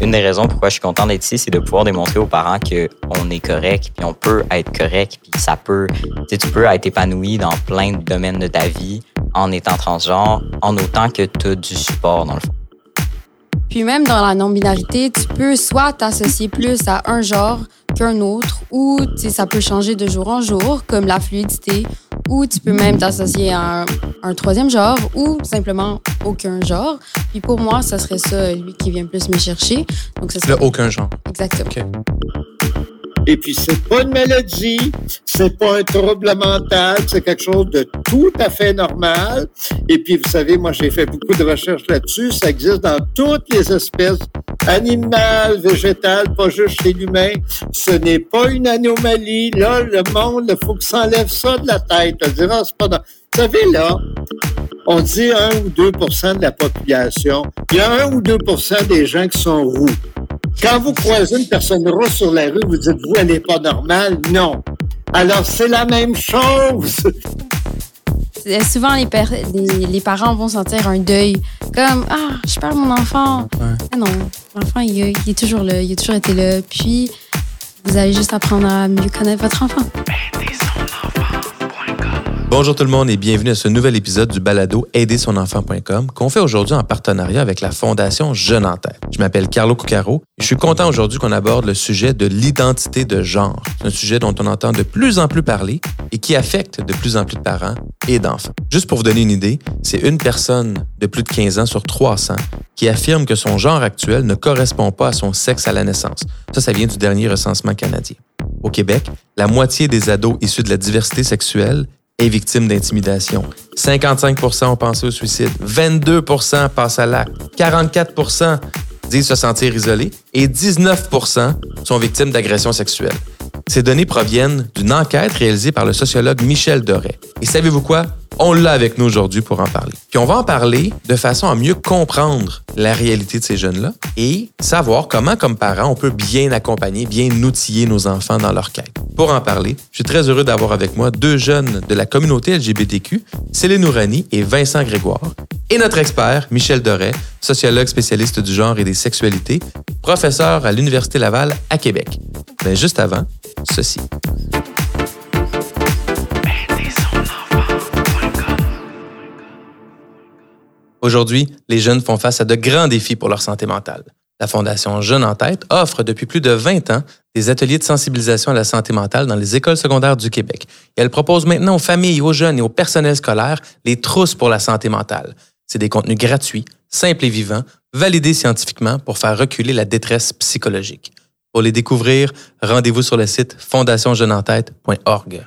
Une des raisons pourquoi je suis content d'être ici, c'est de pouvoir démontrer aux parents qu'on est correct, puis on peut être correct, puis ça peut, tu peux être épanoui dans plein de domaines de ta vie en étant transgenre, en autant que tu as du support dans le fond. Puis même dans la non-binarité, tu peux soit t'associer plus à un genre qu'un autre, ou ça peut changer de jour en jour, comme la fluidité, ou tu peux même t'associer à un, troisième genre, ou simplement aucun genre. Puis pour moi, ça serait ça, lui, qui vient plus me chercher. Donc, ça serait... aucun genre. Exactement. Et puis, c'est pas une maladie, c'est pas un trouble mental, c'est quelque chose de tout à fait normal. Et puis, vous savez, moi, j'ai fait beaucoup de recherches là-dessus. Ça existe dans toutes les espèces animales, végétales, pas juste chez l'humain. Ce n'est pas une anomalie. Là, le monde, il faut que ça enlève ça de la tête. On dira, c'est pas dans... Vous savez, là, on dit 1 ou 2% de la population. Il y a 1 ou 2 des gens qui sont roux. Quand vous croisez une personne rousse sur la rue, vous dites, vous, elle n'est pas normale. Non. Alors, c'est la même chose. Souvent, les, les, parents vont sentir un deuil. Comme, ah, je perds mon enfant. Ah non, l'enfant, il, il, est toujours là, il a toujours été là. Puis, vous allez juste apprendre à mieux connaître votre enfant. Bonjour tout le monde et bienvenue à ce nouvel épisode du balado aidersonenfant.com qu'on fait aujourd'hui en partenariat avec la Fondation Jeune en. Je m'appelle Carlo Cucaro et je suis content aujourd'hui qu'on aborde le sujet de l'identité de genre. C'est un sujet dont on entend de plus en plus parler et qui affecte de plus en plus de parents et d'enfants. Juste pour vous donner une idée, c'est une personne de plus de 15 ans sur 300 qui affirme que son genre actuel ne correspond pas à son sexe à la naissance. Ça, ça vient du dernier recensement canadien. Au Québec, la moitié des ados issus de la diversité sexuelle est victime d'intimidation. 55% ont pensé au suicide. 22% passent à l'acte. 44% disent se sentir isolés et 19% sont victimes d'agressions sexuelles. Ces données proviennent d'une enquête réalisée par le sociologue Michel Doré. Et savez-vous quoi? On l'a avec nous aujourd'hui pour en parler. Puis on va en parler de façon à mieux comprendre la réalité de ces jeunes-là et savoir comment, comme parents, on peut bien accompagner, bien outiller nos enfants dans leur quête. Pour en parler, je suis très heureux d'avoir avec moi deux jeunes de la communauté LGBTQ, Céline Nourani et Vincent Grégoire, et notre expert, Michel Doré, sociologue spécialiste du genre et des sexualités, professeur à l'Université Laval à Québec. Mais juste avant, ceci. Aujourd'hui, les jeunes font face à de grands défis pour leur santé mentale. La Fondation Jeunes en tête offre depuis plus de 20 ans des ateliers de sensibilisation à la santé mentale dans les écoles secondaires du Québec. Elle propose maintenant aux familles, aux jeunes et au personnel scolaire les trousses pour la santé mentale. C'est des contenus gratuits, simples et vivants, validés scientifiquement pour faire reculer la détresse psychologique. Pour les découvrir, rendez-vous sur le site fondationjeuneentête.org.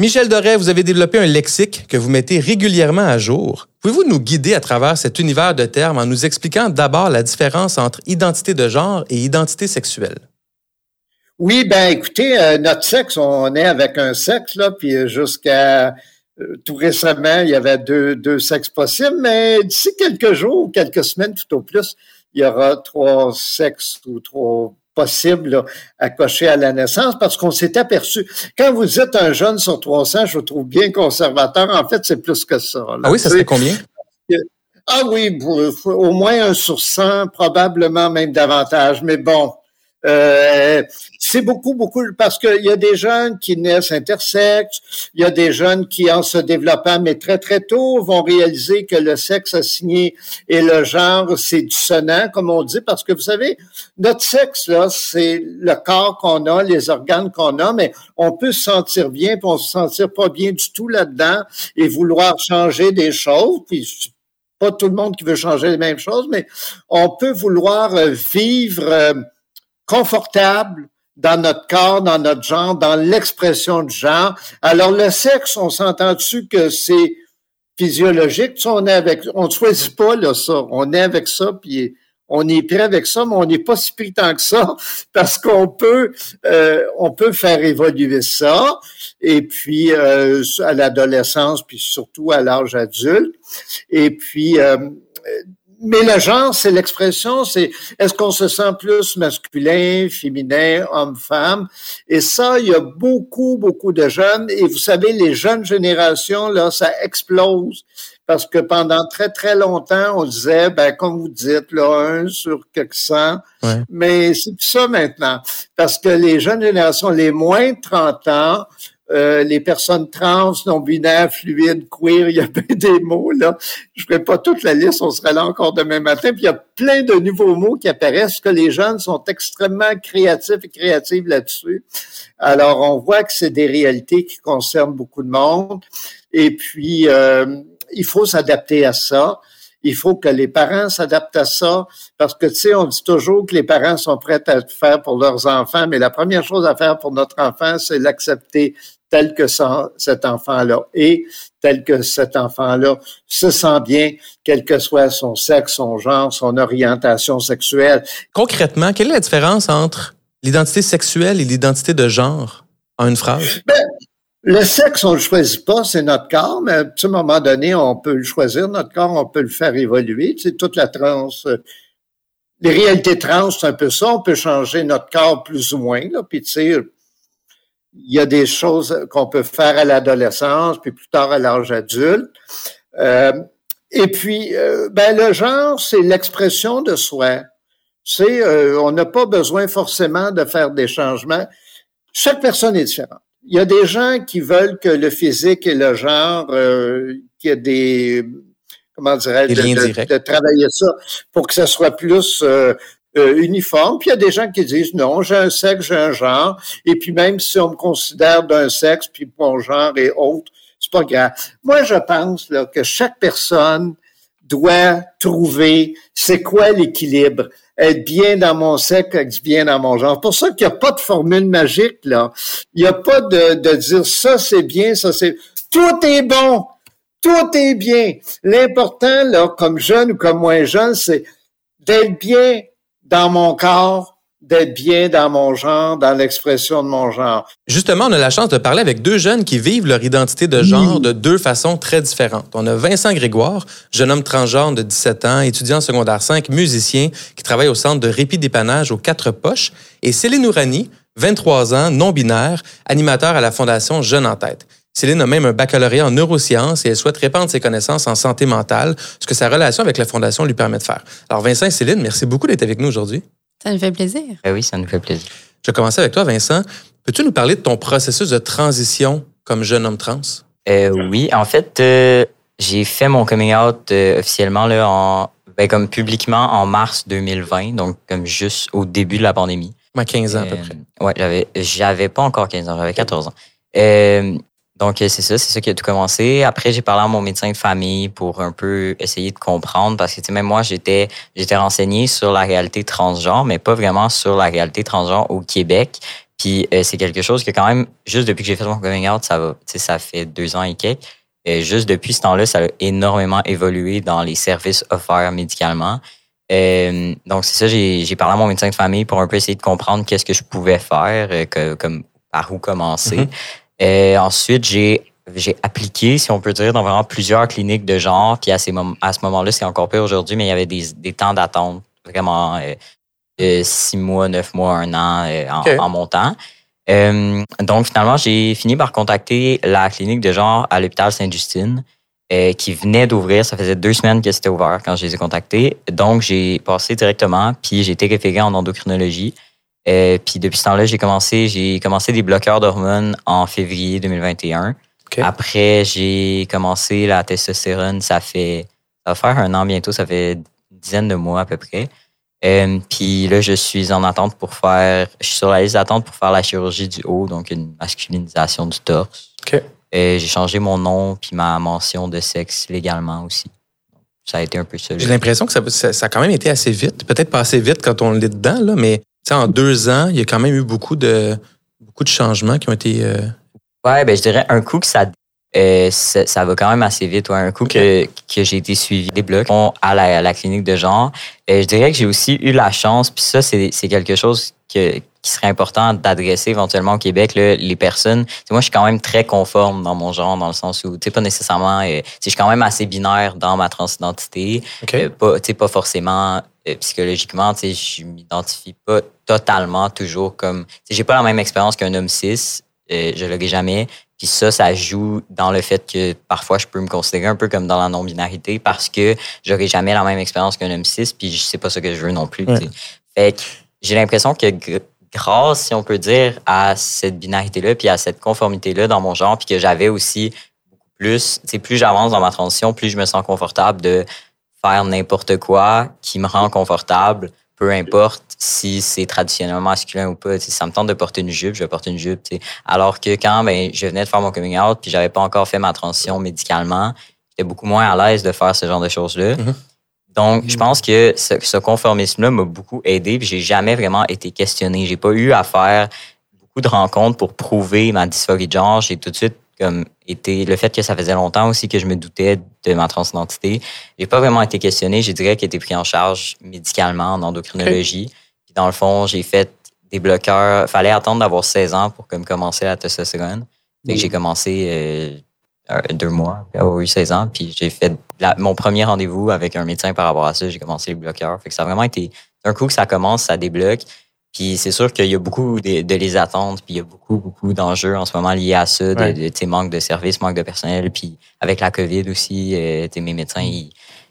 Michel Doré, vous avez développé un lexique que vous mettez régulièrement à jour. Pouvez-vous nous guider à travers cet univers de termes en nous expliquant d'abord la différence entre identité de genre et identité sexuelle? Oui, ben écoutez, euh, notre sexe, on est avec un sexe, là, puis jusqu'à euh, tout récemment, il y avait deux, deux sexes possibles, mais d'ici quelques jours ou quelques semaines tout au plus, il y aura trois sexes ou trois possible à cocher à la naissance parce qu'on s'est aperçu. Quand vous êtes un jeune sur 300, je vous trouve bien conservateur. En fait, c'est plus que ça. ah oui, ça serait combien? Ah oui, au moins un sur 100, probablement même davantage. Mais bon, euh, c'est beaucoup, beaucoup, parce qu'il y a des jeunes qui naissent intersexes, il y a des jeunes qui, en se développant, mais très, très tôt, vont réaliser que le sexe assigné et le genre, c'est du sonnant, comme on dit, parce que vous savez, notre sexe, là, c'est le corps qu'on a, les organes qu'on a, mais on peut se sentir bien, puis on se sentir pas bien du tout là-dedans et vouloir changer des choses, puis pas tout le monde qui veut changer les mêmes choses, mais on peut vouloir vivre euh, confortable dans notre corps, dans notre genre, dans l'expression du genre. Alors, le sexe, on s'entend dessus que c'est physiologique. Tu on est avec, on choisit pas là, ça. On est avec ça, puis on est prêt avec ça, mais on n'est pas si pris tant que ça parce qu'on peut, euh, on peut faire évoluer ça. Et puis euh, à l'adolescence, puis surtout à l'âge adulte. Et puis euh, mais le genre, c'est l'expression, c'est est-ce qu'on se sent plus masculin, féminin, homme-femme? Et ça, il y a beaucoup, beaucoup de jeunes. Et vous savez, les jeunes générations, là, ça explose. Parce que pendant très, très longtemps, on disait, ben, comme vous dites, là, un sur quelques cent. Mais c'est ça maintenant. Parce que les jeunes générations, les moins de 30 ans, euh, les personnes trans, non-binaires, fluides, queer, il y a plein des mots, là. Je ferai pas toute la liste, on sera là encore demain matin. Puis il y a plein de nouveaux mots qui apparaissent, que les jeunes sont extrêmement créatifs et créatives là-dessus. Alors, on voit que c'est des réalités qui concernent beaucoup de monde. Et puis, euh, il faut s'adapter à ça. Il faut que les parents s'adaptent à ça parce que, tu sais, on dit toujours que les parents sont prêts à faire pour leurs enfants, mais la première chose à faire pour notre enfant, c'est l'accepter tel que cet enfant-là est, tel que cet enfant-là se sent bien, quel que soit son sexe, son genre, son orientation sexuelle. Concrètement, quelle est la différence entre l'identité sexuelle et l'identité de genre en une phrase? Ben, le sexe, on le choisit pas, c'est notre corps, mais à un moment donné, on peut le choisir, notre corps, on peut le faire évoluer. C'est toute la trans. Euh, les réalités trans, c'est un peu ça. On peut changer notre corps plus ou moins. Puis, tu sais, il y a des choses qu'on peut faire à l'adolescence, puis plus tard à l'âge adulte. Euh, et puis, euh, ben, le genre, c'est l'expression de soi. C'est, on n'a pas besoin forcément de faire des changements. Chaque personne est différente. Il y a des gens qui veulent que le physique et le genre, qu'il y ait des, comment dirais-je, de, de, travailler ça pour que ça soit plus euh, uniforme. Puis il y a des gens qui disent non, j'ai un sexe, j'ai un genre. Et puis même si on me considère d'un sexe, puis mon genre est autre, c'est pas grave. Moi, je pense là, que chaque personne doit trouver c'est quoi l'équilibre. Être bien dans mon sexe, être bien dans mon genre. Pour ça qu'il n'y a pas de formule magique, là. Il n'y a pas de, de dire ça c'est bien, ça c'est. Tout est bon. Tout est bien. L'important, là, comme jeune ou comme moins jeune, c'est d'être bien dans mon corps, d'être bien dans mon genre, dans l'expression de mon genre. Justement, on a la chance de parler avec deux jeunes qui vivent leur identité de genre de deux façons très différentes. On a Vincent Grégoire, jeune homme transgenre de 17 ans, étudiant en secondaire 5, musicien, qui travaille au centre de répit dépannage aux Quatre Poches, et Céline Ourani, 23 ans, non-binaire, animateur à la Fondation Jeune en Tête. Céline a même un baccalauréat en neurosciences et elle souhaite répandre ses connaissances en santé mentale, ce que sa relation avec la Fondation lui permet de faire. Alors, Vincent et Céline, merci beaucoup d'être avec nous aujourd'hui. Ça nous fait plaisir. Eh oui, ça nous fait plaisir. Je vais commencer avec toi, Vincent. Peux-tu nous parler de ton processus de transition comme jeune homme trans? Euh, oui, en fait, euh, j'ai fait mon coming out euh, officiellement là, en, ben, comme publiquement en mars 2020, donc comme juste au début de la pandémie. À 15 ans à peu près. Ouais, j'avais, j'avais pas encore 15 ans, j'avais 14 ans. Donc, c'est ça, c'est ça qui a tout commencé. Après, j'ai parlé à mon médecin de famille pour un peu essayer de comprendre parce que, tu sais, même moi, j'étais, j'étais renseigné sur la réalité transgenre, mais pas vraiment sur la réalité transgenre au Québec. Puis, euh, c'est quelque chose que quand même, juste depuis que j'ai fait mon coming out, ça va, tu sais, ça fait deux ans et quelques. Et juste depuis ce temps-là, ça a énormément évolué dans les services offerts médicalement. Euh, donc, c'est ça, j'ai, parlé à mon médecin de famille pour un peu essayer de comprendre qu'est-ce que je pouvais faire, euh, comme, par où commencer. Mm-hmm. Euh, ensuite, j'ai j'ai appliqué, si on peut dire, dans vraiment plusieurs cliniques de genre. Puis à, ces à ce moment-là, c'est encore pire aujourd'hui, mais il y avait des, des temps d'attente vraiment euh, six mois, neuf mois, un an euh, en, en, montant. Euh, donc finalement, j'ai fini par contacter la clinique de genre à l'hôpital Sainte-Justine. qui venait d'ouvrir. Ça faisait deux semaines que c'était ouvert quand je les ai contactés. Donc, j'ai passé directement, puis j'ai été référé en endocrinologie. Euh, puis depuis ce temps-là, j'ai commencé, j'ai commencé des bloqueurs d'hormones en février 2021. Après, j'ai commencé la testostérone, ça fait ça va faire un an bientôt, ça fait une dizaine de mois à peu près. Euh, puis là, je suis en attente pour faire, je suis sur la liste d'attente pour faire la chirurgie du haut, donc une masculinisation du torse. Okay. Euh, j'ai changé mon nom puis ma mention de sexe légalement aussi. Ça a été un peu ça. J'ai l'impression que ça, ça, a quand même été assez vite. Peut-être pas assez vite quand on est dedans, là, mais en deux ans, il y a quand même eu beaucoup de, beaucoup de changements qui ont été. Euh... Ouais, ben, je dirais un coup que ça, euh, ça, va quand même assez vite. Ouais. Un coup que, que j'ai été suivi des blocs à la, la clinique de genre. Et je dirais que j'ai aussi eu la chance, puis ça, c'est quelque chose que, qui serait important d'adresser éventuellement au Québec, là, les personnes. moi, je suis quand même très conforme dans mon genre, dans le sens où, tu sais, pas nécessairement. Euh, je suis quand même assez binaire dans ma transidentité. OK. pas, tu sais, pas forcément euh, psychologiquement, tu sais, je m'identifie pas totalement toujours comme. Tu sais, j'ai pas la même expérience qu'un homme cis. euh, je l'aurai jamais. Puis ça, ça joue dans le fait que parfois je peux me considérer un peu comme dans la non-binarité parce que j'aurai jamais la même expérience qu'un homme cis, puis c'est pas ça que je veux non plus. sais. Fait que j'ai l'impression que gr- grâce, si on peut dire, à cette binarité-là, puis à cette conformité-là dans mon genre, puis que j'avais aussi beaucoup plus, tu sais, plus j'avance dans ma transition, plus je me sens confortable de faire n'importe quoi qui me rend confortable, peu importe si c'est traditionnellement masculin ou pas. Sais, ça me tente de porter une jupe, je vais porter une jupe. Alors que quand ben, je venais de faire mon coming out, puis j'avais pas encore fait ma transition médicalement, j'étais beaucoup moins à l'aise de faire ce genre de choses-là. Mhm. Donc, je pense que ce, ce conformisme-là m'a beaucoup aidé, puis j'ai jamais vraiment été questionné. J'ai pas eu à faire beaucoup de rencontres pour prouver ma dysphorie de genre. J'ai tout de suite comme été le fait que ça faisait longtemps aussi que je me doutais de ma transidentité. J'ai pas vraiment été questionné. Qu'il a été pris en charge médicalement en endocrinologie. Puis dans le fond, j'ai fait des bloqueurs. Fallait attendre d'avoir 16 ans pour comme commencer la testostérone. Fait que j'ai commencé euh, euh, deux mois après avoir eu 16 ans. Puis j'ai fait la- mon premier rendez-vous avec un médecin par rapport à ça. J'ai commencé les bloqueurs. Fait que ça a vraiment été d'un coup que ça commence, ça débloque. Puis c'est sûr qu'il y a beaucoup de, de les attendre, puis il y a beaucoup, beaucoup d'enjeux en ce moment liés à ça, de, Ouais. de, tu sais, manque de services, manque de personnel. Puis avec la COVID aussi, euh, mes médecins, ils,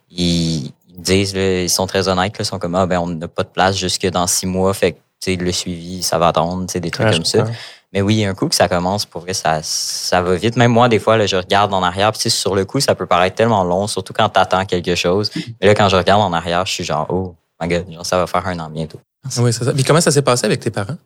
ils, ils disent, là, ils sont très honnêtes, là, ils sont comme, ah, ben, on n'a pas de place jusque dans six mois, fait que tu sais, le suivi, ça va attendre, des trucs Ouais, comme ça. Mais oui, un coup que ça commence, pour vrai, ça, ça va vite. Même moi, des fois, là, je regarde en arrière, puis sur le coup, ça peut paraître tellement long, surtout quand tu attends quelque chose. Mais là, quand je regarde en arrière, je suis genre, oh my god, genre, ça va faire un an bientôt. Oui, c'est ça. Puis comment ça s'est passé avec tes parents?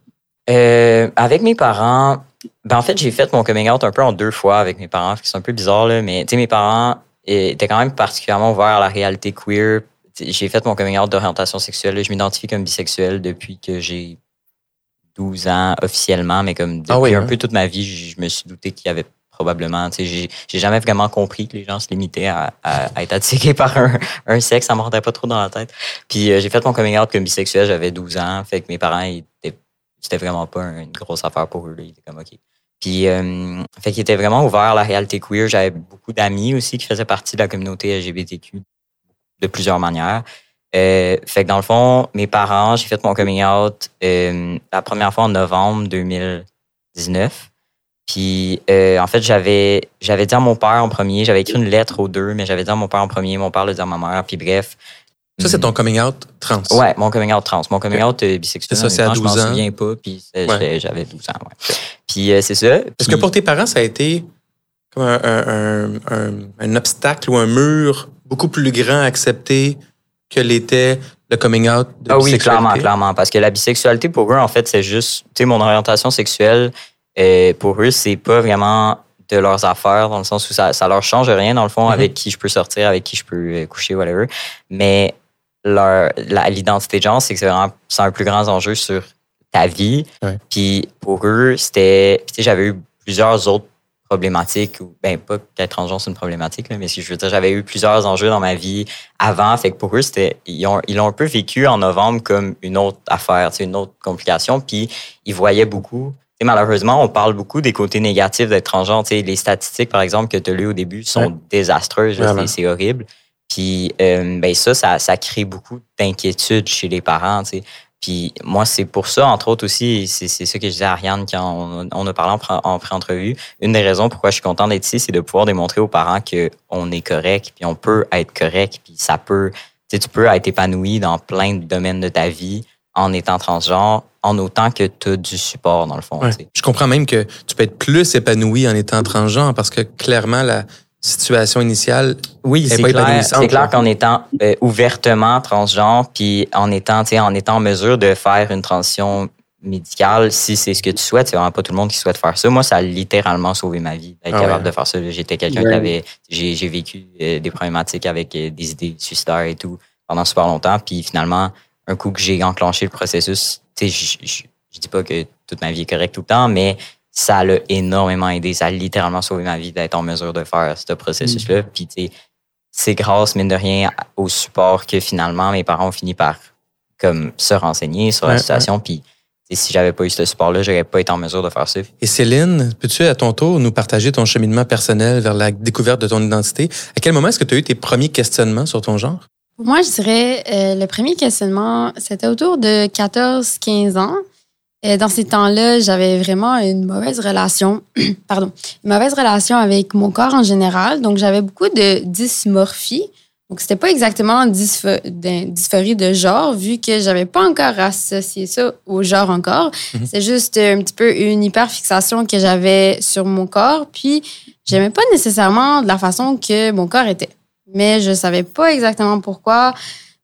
Euh, avec mes parents, ben en fait, j'ai fait mon coming out un peu en deux fois avec mes parents, que c'est un peu bizarre, là, mais tu sais, mes parents étaient quand même particulièrement ouverts à la réalité queer. J'ai fait mon coming out d'orientation sexuelle. là. Je m'identifie comme bisexuel depuis que j'ai 12 ans officiellement, mais comme depuis Ah oui, un hein? peu toute ma vie, je je me suis douté qu'il y avait probablement, j'ai jamais vraiment compris que les gens se limitaient à, être attirés par un, sexe, ça me rentrait pas trop dans la tête. Puis euh, j'ai fait mon coming out comme bisexuel, j'avais 12 ans, fait que mes parents, c'était vraiment pas une grosse affaire pour eux. Ils étaient comme OK. Puis, euh, fait qu'ils étaient vraiment ouverts à la réalité queer. J'avais beaucoup d'amis aussi qui faisaient partie de la communauté LGBTQ de plusieurs manières. Euh, fait que dans le fond, mes parents, j'ai fait mon coming out la première fois en novembre 2019. Puis, euh, en fait, j'avais j'avais dit à mon père en premier, j'avais écrit une lettre aux deux, mais j'avais dit à mon père en premier, mon père l'a dit à ma mère. Puis bref. Ça, c'est ton coming out trans. Ouais, mon coming out trans. Mon coming out euh, bisexuel. C'est ça, c'est à honnêtement, 12 Je ans. m'en souviens pas, puis Ouais. j'avais- j'avais 12 ans, ouais. Puis euh, c'est ça. Est-ce Puis- que pour tes parents, ça a été comme un, un- un- un- un obstacle ou un mur beaucoup plus grand à accepter que l'était le coming out de Ah oui, clairement, clairement. Parce que la bisexualité, pour eux, en fait, c'est juste, tu sais, mon orientation sexuelle, euh, pour eux, c'est pas vraiment de leurs affaires, dans le sens où ça, ça leur change rien, dans le fond, Mhm. avec qui je peux sortir, avec qui je peux euh, coucher, whatever. Mais l'identité de genre, c'est que c'est vraiment, un plus grand enjeu sur ta vie. Puis pour eux, c'était, tu sais, j'avais eu plusieurs autres problématiques, ou ben pas qu'être transgenre, c'est une problématique, là, mais si je veux dire, j'avais eu plusieurs enjeux dans ma vie avant. Fait que pour eux, c'était, ils ont, ils l'ont un peu vécu en novembre comme une autre affaire, une autre complication. Puis ils voyaient beaucoup. Sais, malheureusement, on parle beaucoup des côtés négatifs d'être transgenre. Les statistiques, par exemple, que tu as lues au début sont Ouais. désastreuses. c'est, horrible. Puis euh, ben ça, ça, ça crée beaucoup d'inquiétude chez les parents. Puis moi, c'est pour ça, entre autres aussi, c'est, c'est ça que je disais à Ariane quand on, on a parlé en, pré- en pré-entrevue. Une des raisons pourquoi je suis content d'être ici, c'est de pouvoir démontrer aux parents qu'on est correct, puis on peut être correct, puis ça peut, tu peux être épanoui dans plein de domaines de ta vie en étant transgenre, en autant que tu as du support, dans le fond. Ouais. Je comprends même que tu peux être plus épanoui en étant transgenre parce que clairement, la situation initiale, Oui, c'est pas clair, épanouissante, c'est clair qu'en étant euh, ouvertement transgenre, puis en étant, tu sais, en étant en mesure de faire une transition médicale, si c'est ce que tu souhaites, c'est vraiment pas tout le monde qui souhaite faire ça. Moi, ça a littéralement sauvé ma vie d'être Ah capable ouais. de faire ça. J'étais quelqu'un qui avait, j'ai, vécu euh, des problématiques avec euh, des idées suicidaires et tout pendant super longtemps, puis finalement, un coup que j'ai enclenché le processus, je, je, je dis pas que toute ma vie est correcte tout le temps, mais ça l'a énormément aidé. Ça a littéralement sauvé ma vie d'être en mesure de faire ce processus-là. Puis, tu sais, c'est grâce, mine de rien, au support que finalement mes parents ont fini par comme se renseigner sur la Ouais, situation. Puis, tu si j'avais pas eu ce support-là, j'aurais pas été en mesure de faire ça. Et Céline, peux-tu à ton tour nous partager ton cheminement personnel vers la découverte de ton identité? À quel moment est-ce que tu as eu tes premiers questionnements sur ton genre? Moi, je dirais, euh, le premier questionnement, c'était autour de 14-15 ans. Et dans ces temps-là, j'avais vraiment une mauvaise relation, pardon, une mauvaise relation avec mon corps en général. Donc, j'avais beaucoup de dysmorphie. Donc, c'était pas exactement dysphorie de genre, vu que j'avais pas encore associé ça au genre encore. Mhm. C'est juste un petit peu une hyperfixation que j'avais sur mon corps. Puis, j'aimais pas nécessairement de la façon que mon corps était. Mais je savais pas exactement pourquoi.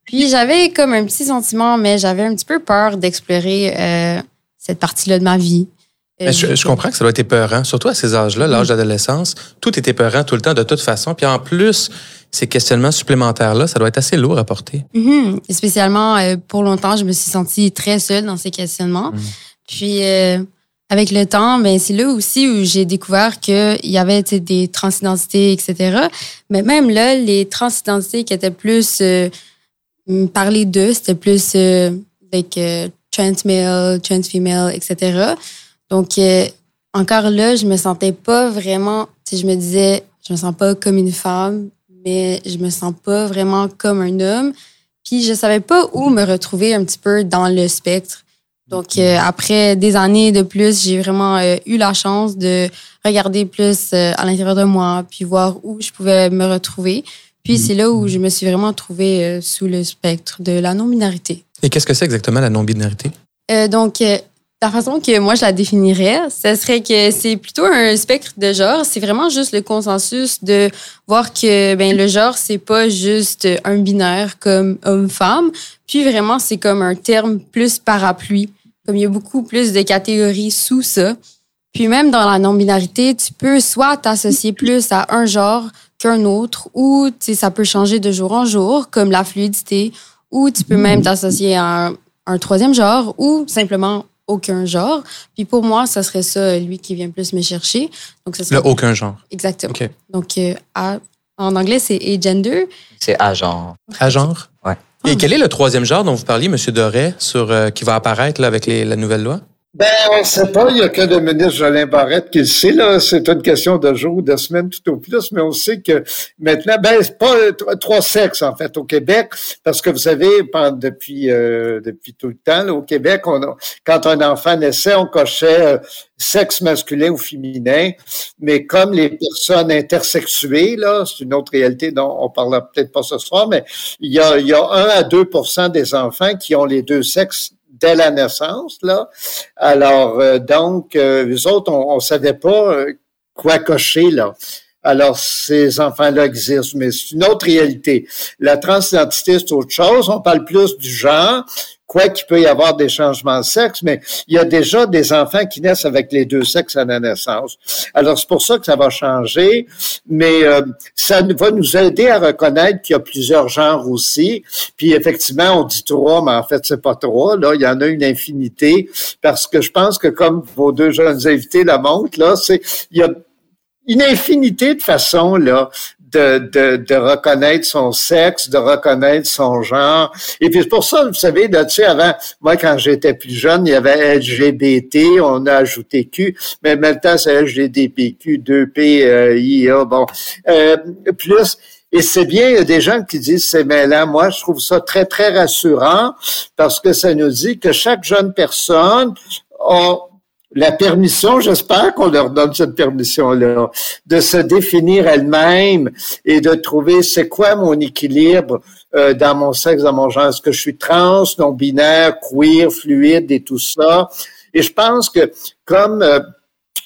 Puis, j'avais comme un petit sentiment, mais j'avais un petit peu peur d'explorer euh, cette partie-là de ma vie. Euh, je, comprends que ça doit être épeurant, surtout à ces âges-là, l'âge d'adolescence. Tout est épeurant tout le temps, de toute façon. Puis en plus, ces questionnements supplémentaires-là, ça doit être assez lourd à porter. Mm-hmm. Spécialement, euh, pour longtemps, je me suis sentie très seule dans ces questionnements. Mm. Puis, euh, avec le temps, ben, c'est là aussi où j'ai découvert qu'il y avait des transidentités, etc. Mais même là, les transidentités qui étaient plus euh, parlé d'eux, c'était plus avec trans male, trans female, etc. Donc, encore là, je me sentais pas vraiment, je me disais, je me sens pas comme une femme, mais je me sens pas vraiment comme un homme. Puis je savais pas où me retrouver un petit peu dans le spectre. Donc euh, après des années de plus, j'ai vraiment euh, eu la chance de regarder plus euh, à l'intérieur de moi, puis voir où je pouvais me retrouver. Puis c'est là où je me suis vraiment trouvée sous le spectre de la non-binarité. Et qu'est-ce que c'est exactement la non-binarité? donc, la façon que moi je la définirais, ce serait que c'est plutôt un spectre de genre. C'est vraiment juste le consensus de voir que ben le genre c'est pas juste un binaire comme homme-femme, puis vraiment c'est comme un terme plus parapluie. Comme il y a beaucoup plus de catégories sous ça. Puis même dans la non-binarité, tu peux soit t'associer plus à un genre qu'un autre, ou ça peut changer de jour en jour, comme la fluidité, ou tu peux même t'associer à un, un troisième genre, ou simplement aucun genre. Puis pour moi, ça serait ça, lui, qui vient plus me chercher. Donc, ça serait... Le aucun genre. Exactement. Donc, euh, en anglais, c'est agender. C'est agent. Agent? Ouais. Et quel est le troisième genre dont vous parliez, M. Doré, sur, euh, qui va apparaître là, avec les, la nouvelle loi? Ben, on ne sait pas. Il n'y a que le ministre Jolin Barrette qui le sait. Là, c'est une question de jours, de semaines tout au plus. Mais on sait que maintenant, ben, c'est pas trois sexes en fait au Québec, parce que vous savez, depuis euh, depuis tout le temps, au Québec, on quand un enfant naissait, on cochait euh, sexe masculin ou féminin. Mais comme les personnes intersexuées, là, c'est une autre réalité dont on parlera peut-être pas ce soir, mais il y a il y a 1 à 2% des enfants qui ont les deux sexes dès la naissance. Là. Alors, euh, donc, euh, les autres, on ne savait pas euh, quoi cocher là. Alors, ces enfants-là existent, mais c'est une autre réalité. La transidentité, c'est autre chose. On parle plus du genre quoi qu'il peut y avoir des changements de sexe, mais il y a déjà des enfants qui naissent avec les deux sexes à la naissance. Alors, c'est pour ça que ça va changer, mais euh, ça va nous aider à reconnaître qu'il y a plusieurs genres aussi. Puis, effectivement, on dit trois, mais en fait, c'est pas trois. Là, il y en a une infinité, parce que je pense que comme vos deux jeunes invités la montrent, là, c'est il y a une infinité de façons là de, de, de, reconnaître son sexe, de reconnaître son genre. Et puis c'est pour ça, vous savez, là, tu sais, avant, moi, quand j'étais plus jeune, il y avait LGBT, on a ajouté Q, mais maintenant, c'est LGBTQ, 2P, euh, bon. Euh, plus, et c'est bien, il y a des gens qui disent c'est mêlant. Moi, je trouve ça très, très rassurant parce que ça nous dit que chaque jeune personne a la permission, j'espère qu'on leur donne cette permission-là, de se définir elle-même et de trouver c'est quoi mon équilibre euh, dans mon sexe, dans mon genre. Est-ce que je suis trans, non-binaire, queer, fluide et tout ça? Et je pense que comme euh,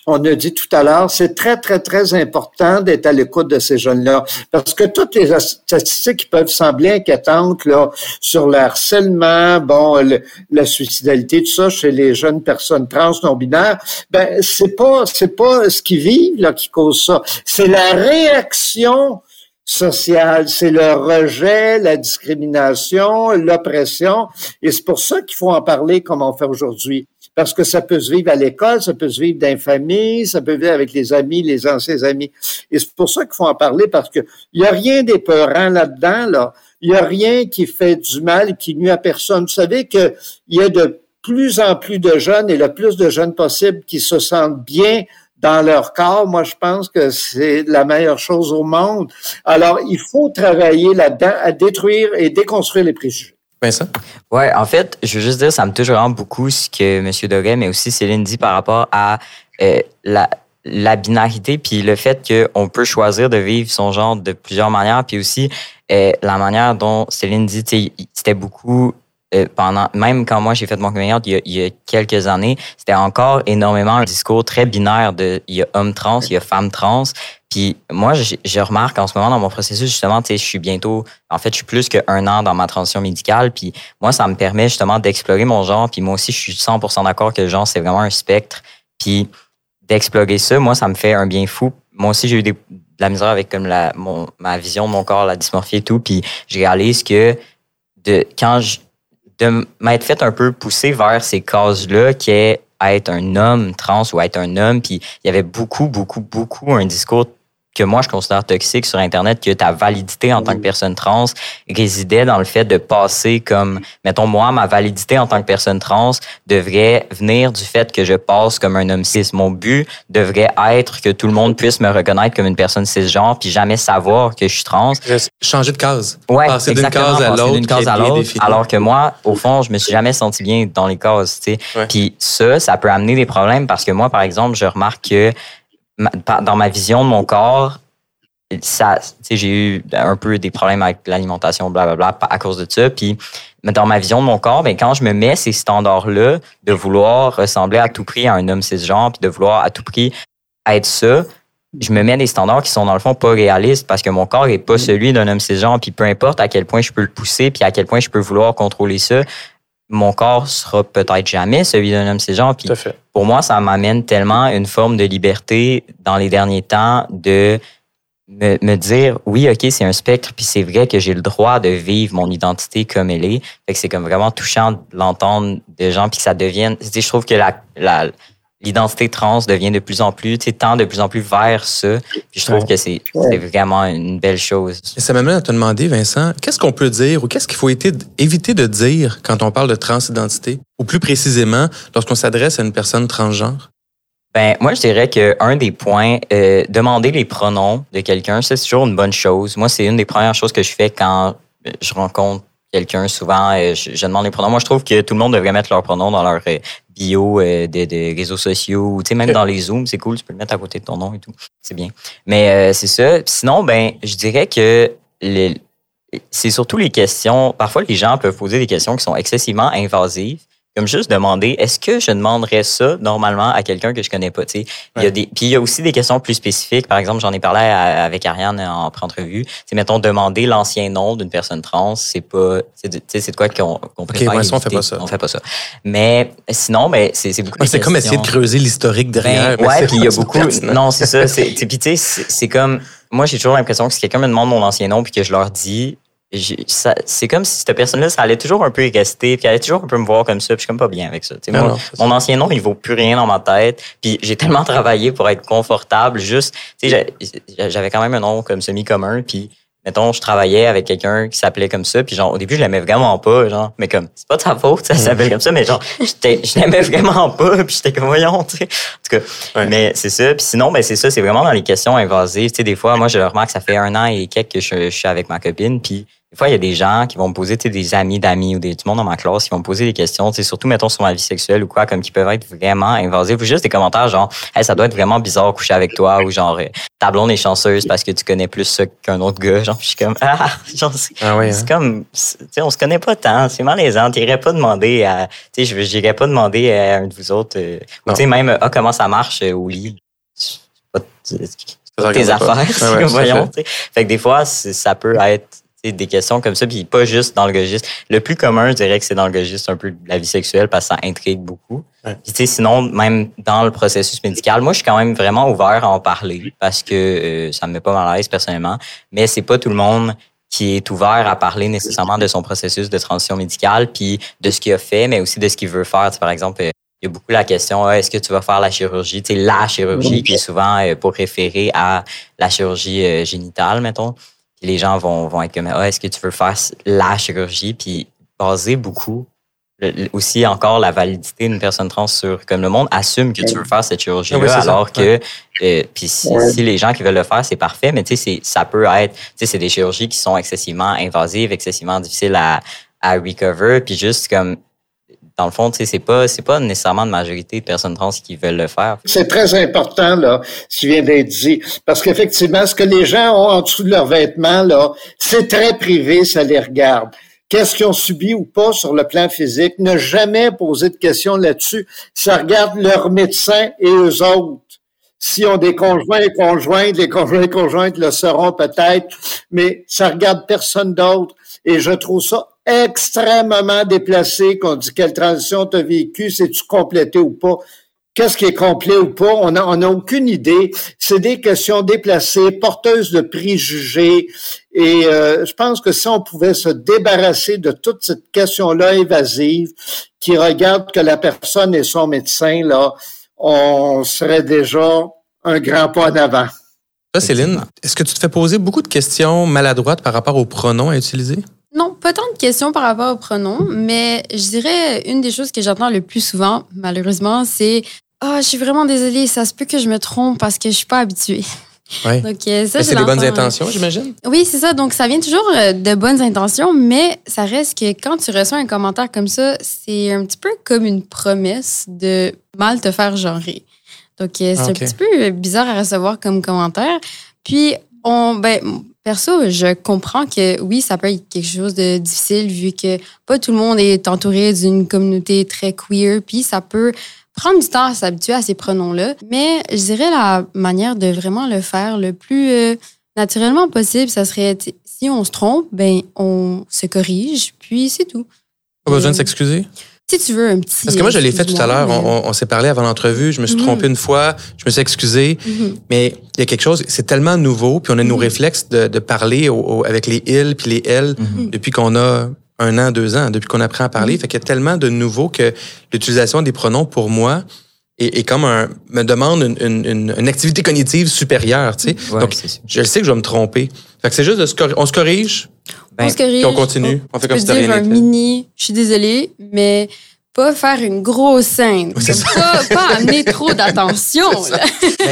on a dit tout à l'heure, c'est très, très, très important d'être à l'écoute de ces jeunes-là. Parce que toutes les statistiques qui peuvent sembler inquiétantes là, sur le harcèlement, bon, la suicidalité, tout ça chez les jeunes personnes trans non binaires, ben c'est pas c'est pas ce qu'ils vivent là qui cause ça. C'est la réaction sociale, c'est le rejet, la discrimination, l'oppression, et c'est pour ça qu'il faut en parler comme on fait aujourd'hui parce que ça peut se vivre à l'école, ça peut se vivre dans ça peut vivre avec les amis, les anciens amis. Et c'est pour ça qu'il faut en parler, parce que il y a rien d'épeurant là-dedans, là. Il y a rien qui fait du mal, qui nuit à personne. Vous savez qu'il y a de plus en plus de jeunes et le plus de jeunes possible qui se sentent bien dans leur corps, moi, je pense que c'est la meilleure chose au monde. Alors, il faut travailler là-dedans à détruire et déconstruire les préjugés. Ouais, en fait, je veux juste dire, ça me touche vraiment beaucoup ce que M. Doguet, mais aussi Céline dit par rapport à euh, la, la binarité, puis le fait qu'on peut choisir de vivre son genre de plusieurs manières, puis aussi euh, la manière dont Céline dit, c'était beaucoup euh, pendant, même quand moi j'ai fait mon coming il, il, y a quelques années, c'était encore énormément un discours très binaire de il y a homme trans, il y a femme trans. Puis moi, je, je remarque en ce moment dans mon processus, justement, tu sais, je suis bientôt, en fait, je suis plus qu'un an dans ma transition médicale. Puis moi, ça me permet justement d'explorer mon genre. Puis moi aussi, je suis 100% d'accord que le genre, c'est vraiment un spectre. Puis d'explorer ça, moi, ça me fait un bien fou. Moi aussi, j'ai eu de la misère avec comme la, mon, ma vision de mon corps, la dysmorphie et tout. Puis je réalise que de, quand je, de m'être fait un peu pousser vers ces cases-là, qui est être un homme trans ou être un homme. Puis il y avait beaucoup, beaucoup, beaucoup un discours que moi je considère toxique sur Internet, que ta validité en tant que personne trans résidait dans le fait de passer comme, mettons moi, ma validité en tant que personne trans devrait venir du fait que je passe comme un homme cis. Mon but devrait être que tout le monde puisse me reconnaître comme une personne cisgenre, puis jamais savoir que je suis trans. Changer de case. Ouais, passer d'une case à l'autre. D'une case à l'autre. Alors que moi, au fond, je me suis jamais senti bien dans les cases, tu sais. Ouais. Puis ça, ça peut amener des problèmes parce que moi, par exemple, je remarque que dans ma vision de mon corps, ça, j'ai eu un peu des problèmes avec l'alimentation, blablabla, à cause de ça. Puis, dans ma vision de mon corps, ben, quand je me mets ces standards-là de vouloir ressembler à tout prix à un homme cisgenre, puis de vouloir à tout prix être ça, je me mets des standards qui sont dans le fond pas réalistes parce que mon corps est pas celui d'un homme cisgenre, puis peu importe à quel point je peux le pousser, puis à quel point je peux vouloir contrôler ça, mon corps sera peut-être jamais celui d'un homme cisgenre. Puis pour moi, ça m'amène tellement une forme de liberté dans les derniers temps de me, me dire oui, OK, c'est un spectre, puis c'est vrai que j'ai le droit de vivre mon identité comme elle est. Fait que c'est comme vraiment touchant de l'entendre de gens, puis que ça devienne. Tu sais, je trouve que la, la l'identité trans devient de plus en plus, tu sais, tend de plus en plus vers ça. Puis je trouve Ouais. que c'est vraiment une belle chose. Et ça m'amène à te demander, Vincent, qu'est-ce qu'on peut dire ou qu'est-ce qu'il faut éviter, de dire quand on parle de transidentité? Ou plus précisément, lorsqu'on s'adresse à une personne transgenre? Ben, moi, je dirais que un des points, euh, demander les pronoms de quelqu'un, c'est toujours une bonne chose. Moi, c'est une des premières choses que je fais quand je rencontre quelqu'un. Souvent, euh, je, je demande les pronoms. Moi, je trouve que tout le monde devrait mettre leurs pronoms dans leur euh, bio euh, des des réseaux sociaux. ou, Tu sais, même dans les Zooms, c'est cool. Tu peux le mettre à côté de ton nom et tout. C'est bien. Mais euh, c'est ça. Sinon, ben, je dirais que les- c'est surtout les questions. Parfois, les gens peuvent poser des questions qui sont excessivement invasives. Comme juste demander, est-ce que je demanderais ça normalement à quelqu'un que je connais pas? tu sais? Il y a des, puis il y a aussi des questions plus spécifiques. Par exemple, j'en ai parlé à- avec Ariane en pré-entrevue. C'est, mettons, demander l'ancien nom d'une personne trans, c'est pas, c'est de, tu sais, c'est de quoi qu'on, qu'on ouais, ça, on fait pas ça. On fait pas ça. Mais sinon, ben, c'est, c'est beaucoup Ouais, c'est comme essayer de creuser l'historique derrière. Ben, mais ouais, puis il y a beaucoup. Non, c'est ça. C'est, puis tu sais, c'est, comme. Moi, j'ai toujours l'impression que si quelqu'un me demande mon ancien nom puis que je leur dis, c'est comme si cette personne-là, ça allait toujours un peu y rester, puis elle allait toujours un peu me voir comme ça, puis je suis comme pas bien avec ça. Non, moi, non, c'est ça. mon ancien nom, il vaut plus rien dans ma tête, puis j'ai tellement travaillé pour être confortable, juste, tu sais, j'ai- j'avais quand même un nom comme semi-commun, puis mettons, je travaillais avec quelqu'un qui s'appelait comme ça, puis genre, au début, je l'aimais vraiment pas, genre, mais comme, c'est pas de sa faute, ça s'appelle comme ça, mais genre, je l'aimais vraiment pas, puis j'étais comme, voyons, tu sais. En tout cas, Ouais. mais c'est ça. Puis sinon, ben c'est ça, c'est vraiment dans les questions invasives. Tu sais, des fois, moi, je remarque, ça fait un an et quelques que je, je suis avec ma copine, puis des fois, il y a des gens qui vont me poser, tu sais, des amis d'amis ou des, du monde dans ma classe qui vont me poser des questions, tu sais, surtout, mettons, sur ma vie sexuelle ou quoi, comme qui peuvent être vraiment invasifs. Ou juste des commentaires genre, hey, ça doit être vraiment bizarre coucher avec toi, ou genre, euh, ta blonde est chanceuse parce que tu connais plus ça qu'un autre gars. Genre, je suis comme, ah, genre, c'est Ah hein? c'est comme, tu sais, on se connaît pas tant, c'est malaisant. T'irais pas demander à, tu sais, je j'irais pas demander à un de vous autres, euh, tu sais, même, ah, comment ça marche euh, au lit. Pas, tes affaires, c'est ouais, tout voyons, fait. tu sais. Fait que des fois, ça peut être, des questions comme ça, puis pas juste dans le registre. Le plus commun, je dirais que c'est dans le registre un peu de la vie sexuelle parce que ça intrigue beaucoup. Ouais. Puis, tu sais, sinon, même dans le processus médical, moi, je suis quand même vraiment ouvert à en parler parce que euh, ça me met pas mal à l'aise personnellement. Mais c'est pas tout le monde qui est ouvert à parler nécessairement de son processus de transition médicale, puis de ce qu'il a fait, mais aussi de ce qu'il veut faire. Tu sais, par exemple, euh, il y a beaucoup la question, ah, est-ce que tu vas faire la chirurgie? Tu sais, la chirurgie qui est souvent euh, pour référer à la chirurgie euh, génitale, mettons. Puis les gens vont, vont être comme, ah, est-ce que tu veux faire la chirurgie? Puis baser beaucoup le- aussi encore la validité d'une personne trans sur comme le monde assume que tu veux faire cette chirurgie là oui, c'est ça. alors que euh, puis si, les gens qui veulent le faire c'est parfait mais tu sais c'est- ça peut être tu sais c'est des chirurgies qui sont excessivement invasives excessivement difficiles à à recover puis juste comme dans le fond tu sais c'est pas nécessairement une majorité de personnes trans qui veulent le faire C'est très important, là, ce qui vient d'être dit. Parce qu'effectivement, ce que les gens ont en dessous de leurs vêtements, là, c'est très privé, ça les regarde. Qu'est-ce qu'ils ont subi ou pas sur le plan physique? Ne jamais poser de questions là-dessus. Ça regarde leurs médecins et eux autres. Si on des conjoints et conjointes, les conjoints et conjointes le seront peut-être, mais ça regarde personne d'autre. Et je trouve ça extrêmement déplacé qu'on dit quelle transition tu as vécu, c'est-tu complété ou pas? Qu'est-ce qui est complet ou pas? On n'a aucune idée. C'est des questions déplacées, porteuses de préjugés. Et euh, je pense que si on pouvait se débarrasser de toute cette question-là évasive qui regarde que la personne et son médecin, là, on serait déjà un grand pas en avant. Toi, Céline, est-ce que tu te fais poser beaucoup de questions maladroites par rapport aux pronoms à utiliser? Non, pas tant de questions par rapport aux pronoms, mais je dirais une des choses que j'entends le plus souvent, malheureusement, c'est Ah, je suis vraiment désolée, ça se peut que je me trompe parce que je suis pas habituée. Oui. Donc, euh, ça, c'est des bonnes euh, intentions, j'imagine? Oui, c'est ça. Donc, ça vient toujours euh, de bonnes intentions, mais ça reste que quand tu reçois un commentaire comme ça, c'est un petit peu comme une promesse de mal te faire genrer. Donc, euh, c'est un petit peu bizarre à recevoir comme commentaire. Puis, on, ben, perso, je comprends que oui, ça peut être quelque chose de difficile vu que pas tout le monde est entouré d'une communauté très queer, puis ça peut prendre du temps à s'habituer à ces pronoms-là. Mais je dirais la manière de vraiment le faire le plus euh, naturellement possible, ça serait si on se trompe, ben on se corrige, puis c'est tout. Pas besoin de Euh, s'excuser? Si tu veux un petit. Parce que moi, je l'ai fait tout à l'heure. On, s'est parlé avant l'entrevue. Je me suis Mhm. trompé une fois. Je me suis excusé. mais- Mhm. Mais il y a quelque chose, c'est tellement nouveau. Puis on a nos Mhm. réflexes de, de parler au- au- avec les ils puis les elles depuis qu'on a un an, deux ans, depuis qu'on apprend à parler. Fait qu'il y a tellement de nouveau que l'utilisation des pronoms pour moi est, est comme un, me demande une, une- une- une activité cognitive supérieure. Tu sais. Ouais, Donc, je le sais que je vais me tromper. Fait que c'est juste de se on se corrige, Ben, on se corrige. puis on continue. On fait comme si rien un n'était. mini, je suis désolée, mais pas faire une grosse scène. Oui, pas, pas amener trop d'attention.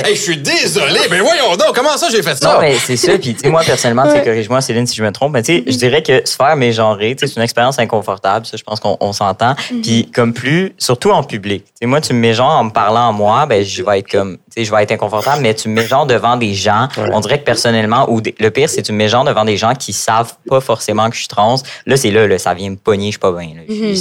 Hey, je suis désolé, mais voyons donc, comment ça j'ai fait ça? Non, mais c'est ça. Puis, moi, personnellement, Ouais. corrige-moi, Céline, si je me trompe, mais tu sais, je dirais que se faire mégenrer, c'est une expérience inconfortable. Ça, je pense qu'on on s'entend. Puis, comme plus, surtout en public. Tu sais, moi, tu me mégenres en me parlant à moi, ben, je vais être comme, sais, je vais être inconfortable, mais tu me mégenres devant des gens. Ouais. On dirait que personnellement, ou des- le pire, c'est que tu me mégenres devant des gens qui savent pas forcément que je suis trans. Là, c'est là, là, ça vient me pogner, je suis pas bien. Mhm.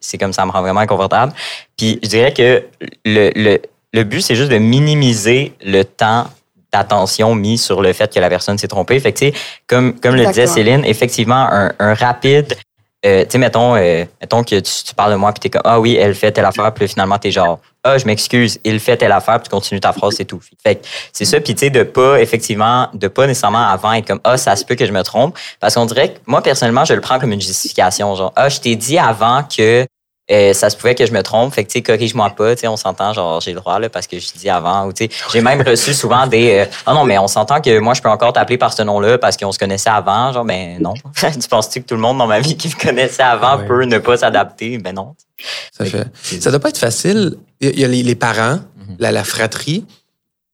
c'est- comme ça me rend vraiment inconfortable. Puis, je dirais que le, le, le but, c'est juste de minimiser le temps d'attention mis sur le fait que la personne s'est trompée. Fait que, comme, comme le disait. Céline, effectivement, un, un rapide, euh, tu sais, mettons, euh, mettons que tu, tu parles de moi, puis t'es comme, ah oui, elle fait telle affaire, puis finalement, t'es genre, ah, je m'excuse, il fait telle affaire, puis tu continues ta phrase, c'est tout. Fait c'est ça, puis tu sais, de pas, effectivement, de pas nécessairement avant être comme, ah, ça se peut que je me trompe, parce qu'on dirait que, moi, personnellement, je le prends comme une justification, genre, ah, je t'ai dit avant que euh, ça se pouvait que je me trompe, fait que tu sais, corrige-moi pas, tu sais, on s'entend, genre j'ai le droit là parce que je dis avant ou tu sais, j'ai même reçu souvent des euh, ah non mais on s'entend que moi je peux encore t'appeler par ce nom-là parce qu'on se connaissait avant, genre ben non. tu penses-tu que tout le monde dans ma vie qui me connaissait avant Ouais. peut ne pas s'adapter, ben non. Ça, fait. ça doit pas être facile. Il y a les, les parents, la, la fratrie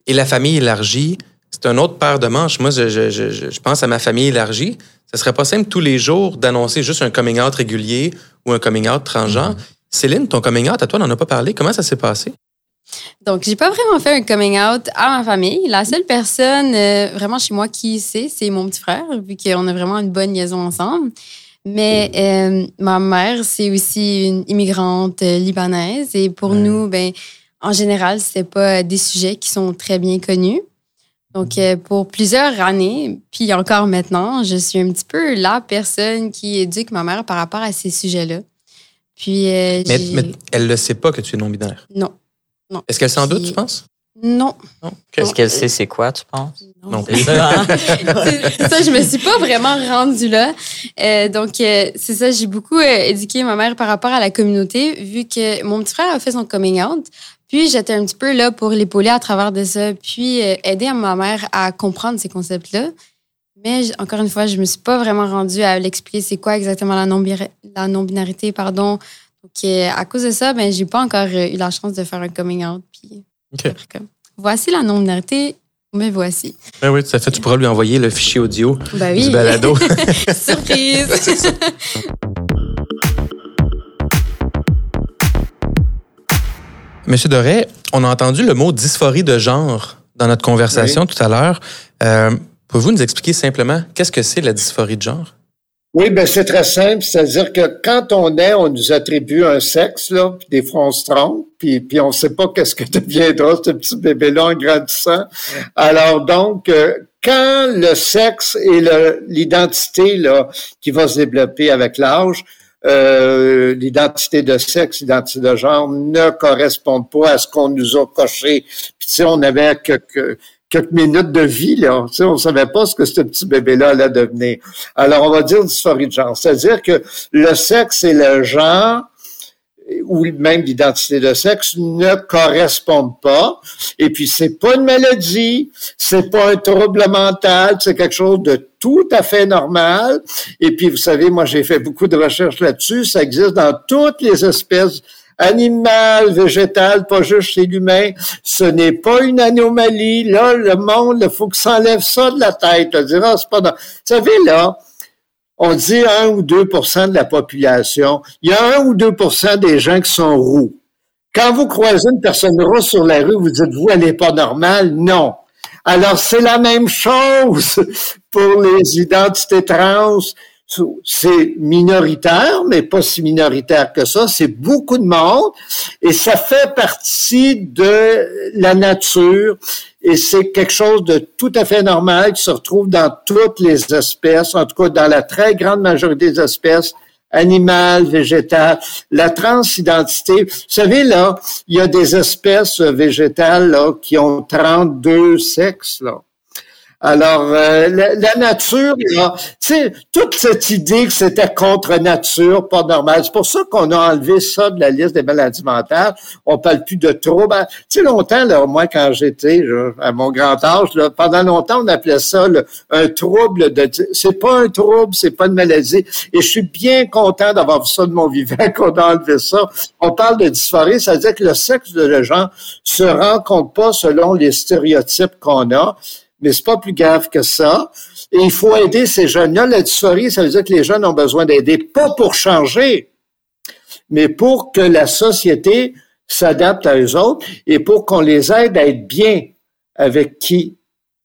et la famille élargie. C'est un autre paire de manches. Moi, je, je, je, je pense à ma famille élargie. Ça serait pas simple tous les jours d'annoncer juste un coming out régulier ou un coming out transgenre. Céline, ton coming out, à toi, on n'en a pas parlé. Comment ça s'est passé? Donc, j'ai pas vraiment fait un coming out à ma famille. La seule personne euh, vraiment chez moi qui sait, c'est mon petit frère, vu qu'on a vraiment une bonne liaison ensemble. Mais euh, ma mère, c'est aussi une immigrante euh, libanaise. Et pour Ouais. nous, ben, en général, c'est pas des sujets qui sont très bien connus. Donc, euh, pour plusieurs années, puis encore maintenant, je suis un petit peu la personne qui éduque ma mère par rapport à ces sujets-là. Puis, euh, Mais, j'ai- mais elle ne sait pas que tu es non-binaire? non, Est-ce qu'elle s'en doute, tu penses? non. Non? Est-ce qu'elle sait c'est quoi, tu penses? Non C'est ça, hein? C'est ça, je me suis pas vraiment rendue là. Euh, donc, euh, c'est ça, j'ai beaucoup euh, éduqué ma mère par rapport à la communauté, vu que mon petit frère a fait son coming out. Puis, j'étais un petit peu là pour l'épauler à travers de ça, puis euh, aider à ma mère à comprendre ces concepts-là. Mais encore une fois, je me suis pas vraiment rendue à l'expliquer c'est quoi exactement la non-binarité, pardon. Donc, à cause de ça, ben, j'ai pas encore eu la chance de faire un coming out. Puis, OK. voici la non-binarité, me voici. Ben oui, tout à fait. Tu pourras lui envoyer le fichier audio ben oui. du balado. Surprise! Monsieur Doré, on a entendu le mot dysphorie de genre dans notre conversation tout à l'heure. Euh, Pouvez-vous nous expliquer simplement qu'est-ce que c'est la dysphorie de genre? Oui, ben c'est très simple, c'est-à-dire que quand on est, on nous attribue un sexe, là, puis des fois on se trompe, puis, puis on ne sait pas qu'est-ce que deviendra ce petit bébé-là en grandissant. Alors donc, euh, quand le sexe et l'identité là qui va se développer avec l'âge, euh, l'identité de sexe, l'identité de genre ne correspondent pas à ce qu'on nous a coché. Puis tu on avait quelques quelques minutes de vie, là. Tu sais, on savait pas ce que ce petit bébé-là allait devenir. Alors, on va dire dysphorie de genre. C'est-à-dire que le sexe et le genre, ou même l'identité de sexe, ne correspondent pas. Et puis, c'est pas une maladie, c'est pas un trouble mental, c'est quelque chose de tout à fait normal. Et puis, vous savez, moi, j'ai fait beaucoup de recherches là-dessus. Ça existe dans toutes les espèces animal, végétal, pas juste chez l'humain. Ce n'est pas une anomalie. Là, le monde, il faut que ça enlève ça de la tête. On dira, c'est pas Vous savez, là, on dit 1 ou 2% de la population. Il y a 1 ou 2% des gens qui sont roux. Quand vous croisez une personne rousse sur la rue, vous dites, vous, elle n'est pas normale? Non. Alors, c'est la même chose pour les identités trans c'est minoritaire, mais pas si minoritaire que ça. C'est beaucoup de monde et ça fait partie de la nature et c'est quelque chose de tout à fait normal qui se retrouve dans toutes les espèces, en tout cas dans la très grande majorité des espèces animales, végétales. La transidentité, vous savez, là, il y a des espèces végétales là, qui ont 32 sexes. Là. Alors, euh, la, nature, tu sais, toute cette idée que c'était contre nature, pas normal, c'est pour ça qu'on a enlevé ça de la liste des maladies mentales. On parle plus de troubles. Tu sais, longtemps, là, moi, quand j'étais à mon grand âge, là, pendant longtemps, on appelait ça un trouble de... C'est pas un trouble, c'est pas une maladie. Et je suis bien content d'avoir vu ça de mon vivant, qu'on a enlevé ça. On parle de dysphorie, ça veut dire que le sexe de gens se rencontre pas selon les stéréotypes qu'on a mais c'est pas plus grave que ça. Et il faut aider ces jeunes-là. La dysphorie, ça veut dire que les jeunes ont besoin d'aider, pas pour changer, mais pour que la société s'adapte à eux autres et pour qu'on les aide à être bien avec qui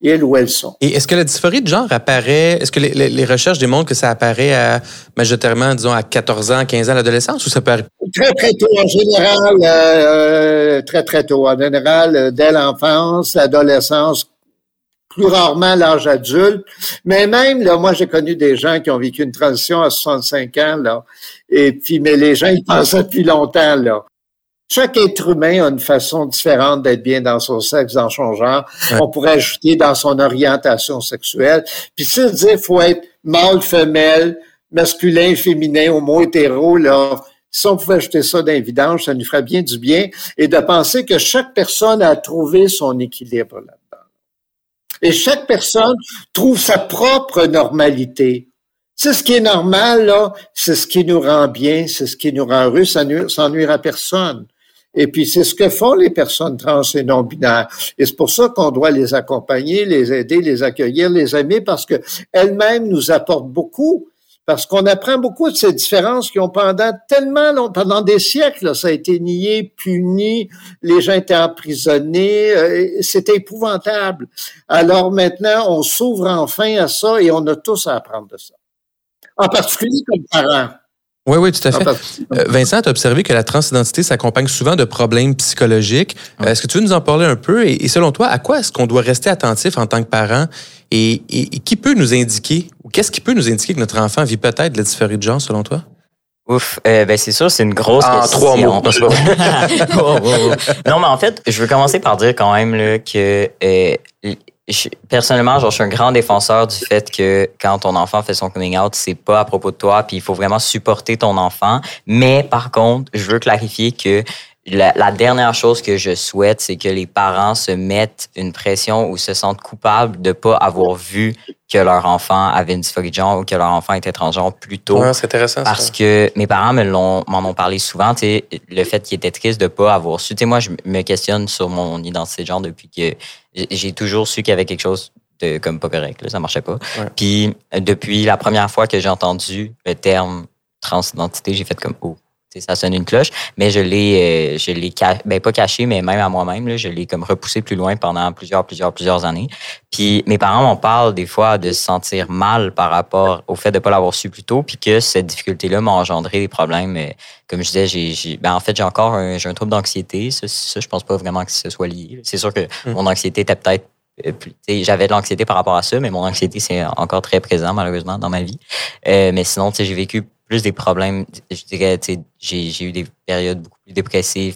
ils ou elles sont. Et est-ce que la dysphorie de genre apparaît, est-ce que les, recherches démontrent que ça apparaît à, majoritairement, disons, à 14 ans, 15 ans, à l'adolescence, ou ça apparaît? Très, très tôt, en général, euh, euh, très, très tôt. En général, euh, dès l'enfance, l'adolescence, plus rarement l'âge adulte. Mais même, là, moi, j'ai connu des gens qui ont vécu une transition à 65 ans, là. Et puis, mais les gens, ils pensaient depuis longtemps, là. Chaque être humain a une façon différente d'être bien dans son sexe, dans son genre. On pourrait ajouter dans son orientation sexuelle. Puis ça dire faut être mâle, femelle, masculin, féminin, homo, hétéro, là. Si on pouvait ajouter ça dans vidange, ça nous ferait bien du bien. Et de penser que chaque personne a trouvé son équilibre là. Et chaque personne trouve sa propre normalité. C'est ce qui est normal, là. C'est ce qui nous rend bien, c'est ce qui nous rend heureux, ça nuire à personne. Et puis, c'est ce que font les personnes trans et non-binaires. Et c'est pour ça qu'on doit les accompagner, les aider, les accueillir, les aimer, parce que elles-mêmes nous apportent beaucoup parce qu'on apprend beaucoup de ces différences qui ont pendant tellement longtemps, pendant des siècles, ça a été nié, puni, les gens étaient emprisonnés, euh, c'était épouvantable. Alors maintenant, on s'ouvre enfin à ça et on a tous à apprendre de ça. En particulier comme parents. Oui, oui, tout à fait. Euh, Vincent, tu as observé que la transidentité s'accompagne souvent de problèmes psychologiques. Est-ce que tu veux nous en parler un peu? Et, selon toi, à quoi est-ce qu'on doit rester attentif en tant que parent? Et, qui peut nous indiquer, ou qu'est-ce qui peut nous indiquer que notre enfant vit peut-être de la dysphorie de genre, selon toi? Ouf, euh, ben c'est sûr, c'est une grosse en question. trois mots. non, mais en fait, je veux commencer par dire quand même là, que euh, personnellement, genre, je suis un grand défenseur du fait que quand ton enfant fait son coming out, c'est pas à propos de toi, puis il faut vraiment supporter ton enfant. Mais par contre, je veux clarifier que la, la dernière chose que je souhaite, c'est que les parents se mettent une pression ou se sentent coupables de pas avoir vu que leur enfant avait une dysphorie de genre ou que leur enfant était transgenre plus tôt. Ouais, c'est intéressant. Parce ça. que mes parents me l'ont, m'en ont parlé souvent, le fait qu'ils étaient tristes de pas avoir su. Moi, je me questionne sur mon identité de genre depuis que j'ai toujours su qu'il y avait quelque chose de comme pas correct, là, ça marchait pas. Ouais. Puis depuis la première fois que j'ai entendu le terme transidentité, j'ai fait comme oh, ça sonne une cloche, mais je l'ai, euh, je l'ai, ben pas caché, mais même à moi-même, là, je l'ai comme repoussé plus loin pendant plusieurs, plusieurs, plusieurs années. Puis mes parents m'en parlent des fois de se sentir mal par rapport au fait de pas l'avoir su plus tôt, puis que cette difficulté-là m'a engendré des problèmes. euh, Comme je disais, j'ai, ben en fait, j'ai encore un, j'ai un trouble d'anxiété. Ça, ça, je pense pas vraiment que ce soit lié. C'est sûr que Mm. mon anxiété était peut-être euh, j'avais de l'anxiété par rapport à ça, mais mon anxiété, c'est encore très présent, malheureusement, dans ma vie. Euh, mais sinon, j'ai vécu plus des problèmes. Je dirais, tu sais, j'ai, eu des périodes beaucoup plus dépressives.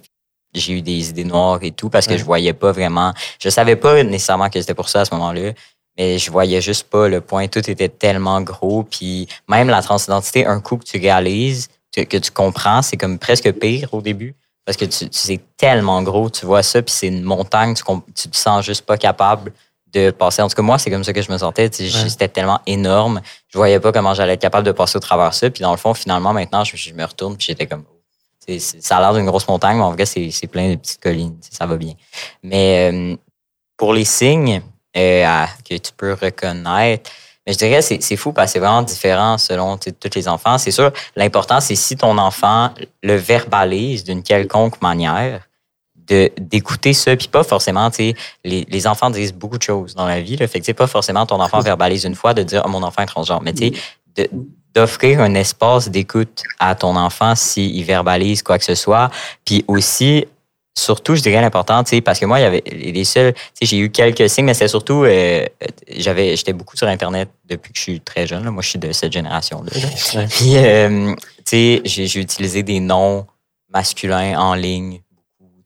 J'ai eu des idées noires et tout parce que Ouais. je voyais pas vraiment. Je savais pas nécessairement que c'était pour ça à ce moment-là, mais je voyais juste pas le point. Tout était tellement gros. Puis même la transidentité, un coup que tu réalises, que, que tu comprends, c'est comme presque pire au début. Parce que tu, tu- c'est tellement gros, tu vois ça, puis c'est une montagne, tu, tu te sens juste pas capable de passer. En tout cas, moi, c'est comme ça que je me sentais. Ouais. C'était tellement énorme. Je voyais pas comment j'allais être capable de passer au travers de ça. Puis dans le fond, finalement, maintenant, je, je me retourne, puis j'étais comme. c'est- ça a l'air d'une grosse montagne, mais en vrai, c'est plein de petites collines. Ça va bien. Mais euh, pour les signes euh, à- que tu peux reconnaître, mais je dirais c'est c'est fou parce que c'est vraiment différent selon tous les enfants. C'est sûr, l'important, c'est si ton enfant le verbalise d'une quelconque manière, d'écouter ça, puis pas forcément, tu sais, les, les enfants disent beaucoup de choses dans la vie, là, fait que tu sais, pas forcément ton enfant verbalise une fois de dire oh, mon enfant est transgenre, mais tu sais, d'offrir un espace d'écoute à ton enfant s'il verbalise quoi que ce soit, puis aussi surtout, je dirais l'important, tu sais, parce que moi, il y avait les seuls, tu sais, j'ai eu quelques signes, mais c'est surtout, euh, j'avais, j'étais beaucoup sur Internet depuis que je suis très jeune. Là. Moi, je suis de cette génération-là. Puis, euh, tu sais, j'ai utilisé des noms masculins en ligne.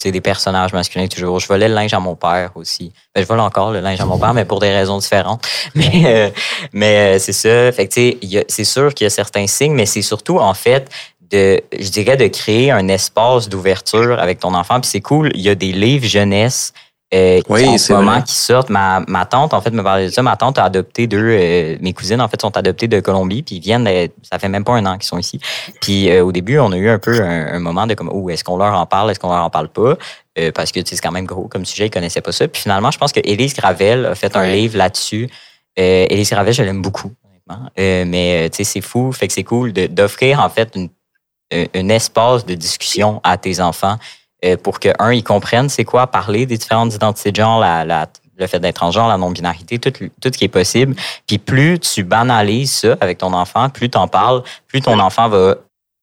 Sais, des personnages masculins toujours. Je volais le linge à mon père aussi. Ben, je vole encore le linge à mon père, mais pour des raisons différentes. Mais, euh, mais euh, c'est ça. Fait que, c'est sûr qu'il y a certains signes, mais c'est surtout, en fait, de, je dirais, de créer un espace d'ouverture avec ton enfant. Puis c'est cool, il y a des livres jeunesse euh, Oui, en ce moment vrai. qui sortent. Ma, ma tante, en fait, me parlait de ça. Ma tante a adopté deux, euh, mes cousines, en fait, sont adoptées de Colombie, puis ils viennent, ça fait même pas un an qu'ils sont ici. Puis euh, au début, on a eu un peu un, un moment de comme, oh, est-ce qu'on leur en parle, est-ce qu'on leur en parle pas? Euh, parce que tu sais, c'est quand même gros comme sujet, ils connaissaient pas ça. Puis finalement, je pense que Élise Gravel a fait un livre là-dessus. Élise Gravel, je l'aime beaucoup, honnêtement. Mais tu sais, c'est fou, fait que c'est cool d'offrir en fait une, un, espace de discussion à tes enfants pour que, un, ils comprennent c'est quoi parler des différentes identités de genre, la, la- le fait d'être transgenre, la non-binarité, tout, tout ce qui est possible. Puis plus tu banalises ça avec ton enfant, plus tu en parles, plus ton enfant va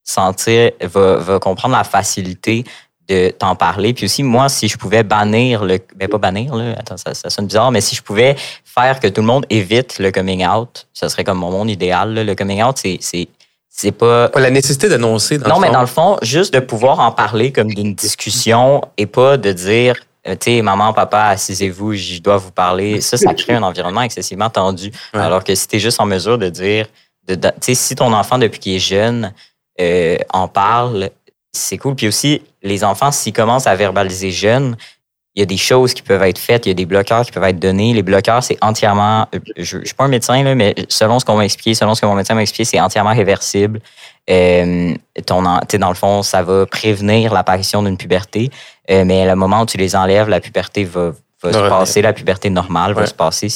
sentir, va, va comprendre la facilité de t'en parler. Puis aussi, moi, si je pouvais bannir le... Ben, pas bannir, là, attends, ça, ça sonne bizarre, mais si je pouvais faire que tout le monde évite le coming out, ça serait comme mon monde idéal. là. Le coming out, c'est... c'est pas la nécessité d'annoncer. dans non, le mais fond. dans le fond, juste de pouvoir en parler comme d'une discussion et pas de dire, euh, tu sais, maman, papa, assisez-vous, je dois vous parler. Ça, ça crée un environnement excessivement tendu. Ouais. Alors que si tu es juste en mesure de dire, de, de- tu sais, si ton enfant, depuis qu'il est jeune, euh, en parle, c'est cool. Puis aussi, les enfants, s'ils commencent à verbaliser jeune, il y a des choses qui peuvent être faites, il y a des bloqueurs qui peuvent être donnés. Les bloqueurs, c'est entièrement, je, je suis pas un médecin, là, mais selon ce qu'on m'a expliqué, selon ce que mon médecin m'a expliqué, c'est entièrement réversible. Euh, ton, dans le fond, ça va prévenir l'apparition d'une puberté, euh, mais le moment où tu les enlèves, la puberté va, va se passer, la puberté normale va se passer.